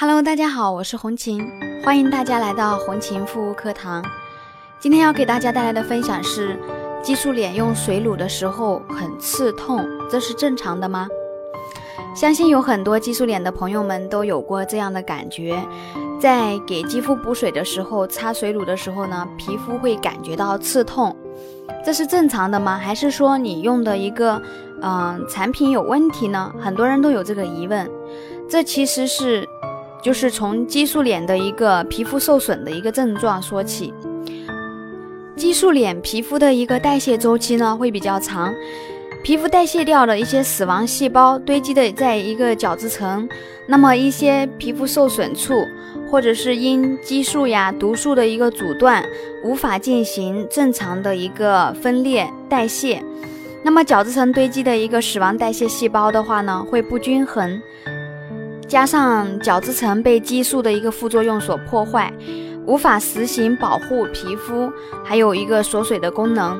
Hello，大家好，我是红琴，欢迎大家来到红琴护肤课堂。今天要给大家带来的分享是：激素脸用水乳的时候很刺痛，这是正常的吗？相信有很多激素脸的朋友们都有过这样的感觉，在给肌肤补水的时候，擦水乳的时候呢，皮肤会感觉到刺痛，这是正常的吗？还是说你用的一个嗯产品有问题呢？很多人都有这个疑问，这其实是。就是从激素脸的一个皮肤受损的一个症状说起。激素脸皮肤的一个代谢周期呢会比较长，皮肤代谢掉的一些死亡细胞堆积的在一个角质层，那么一些皮肤受损处，或者是因激素呀毒素的一个阻断，无法进行正常的一个分裂代谢，那么角质层堆积的一个死亡代谢细胞的话呢会不均衡。加上角质层被激素的一个副作用所破坏，无法实行保护皮肤，还有一个锁水的功能。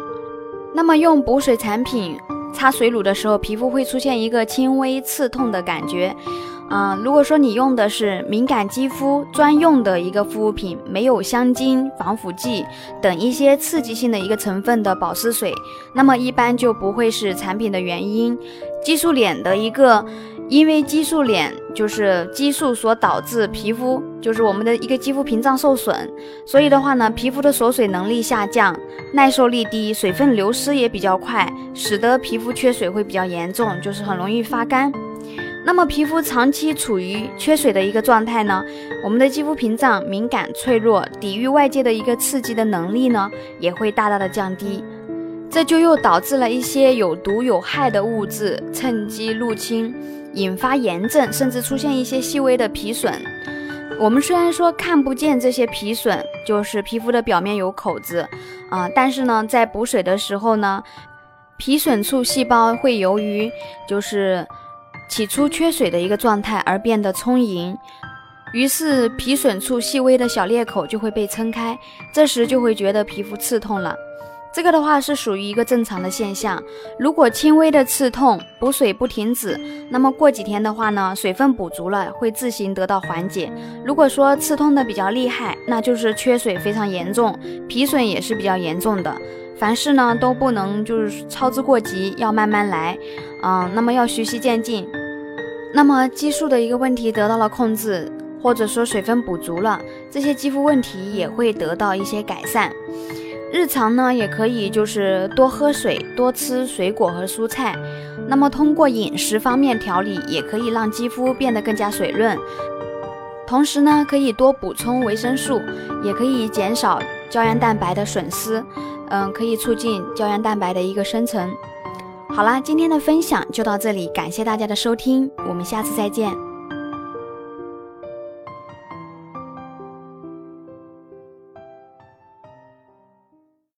那么用补水产品擦水乳的时候，皮肤会出现一个轻微刺痛的感觉。嗯，如果说你用的是敏感肌肤专用的一个护肤品，没有香精、防腐剂等一些刺激性的一个成分的保湿水，那么一般就不会是产品的原因。激素脸的一个。因为激素脸就是激素所导致皮肤就是我们的一个肌肤屏障受损，所以的话呢，皮肤的锁水能力下降，耐受力低，水分流失也比较快，使得皮肤缺水会比较严重，就是很容易发干。那么皮肤长期处于缺水的一个状态呢，我们的肌肤屏障敏感脆弱，抵御外界的一个刺激的能力呢也会大大的降低，这就又导致了一些有毒有害的物质趁机入侵。引发炎症，甚至出现一些细微的皮损。我们虽然说看不见这些皮损，就是皮肤的表面有口子啊，但是呢，在补水的时候呢，皮损处细胞会由于就是起初缺水的一个状态而变得充盈，于是皮损处细微的小裂口就会被撑开，这时就会觉得皮肤刺痛了。这个的话是属于一个正常的现象。如果轻微的刺痛，补水不停止，那么过几天的话呢，水分补足了，会自行得到缓解。如果说刺痛的比较厉害，那就是缺水非常严重，皮损也是比较严重的。凡事呢都不能就是操之过急，要慢慢来，嗯，那么要循序渐进。那么激素的一个问题得到了控制，或者说水分补足了，这些肌肤问题也会得到一些改善。日常呢，也可以就是多喝水，多吃水果和蔬菜。那么通过饮食方面调理，也可以让肌肤变得更加水润。同时呢，可以多补充维生素，也可以减少胶原蛋白的损失。嗯，可以促进胶原蛋白的一个生成。好啦，今天的分享就到这里，感谢大家的收听，我们下次再见。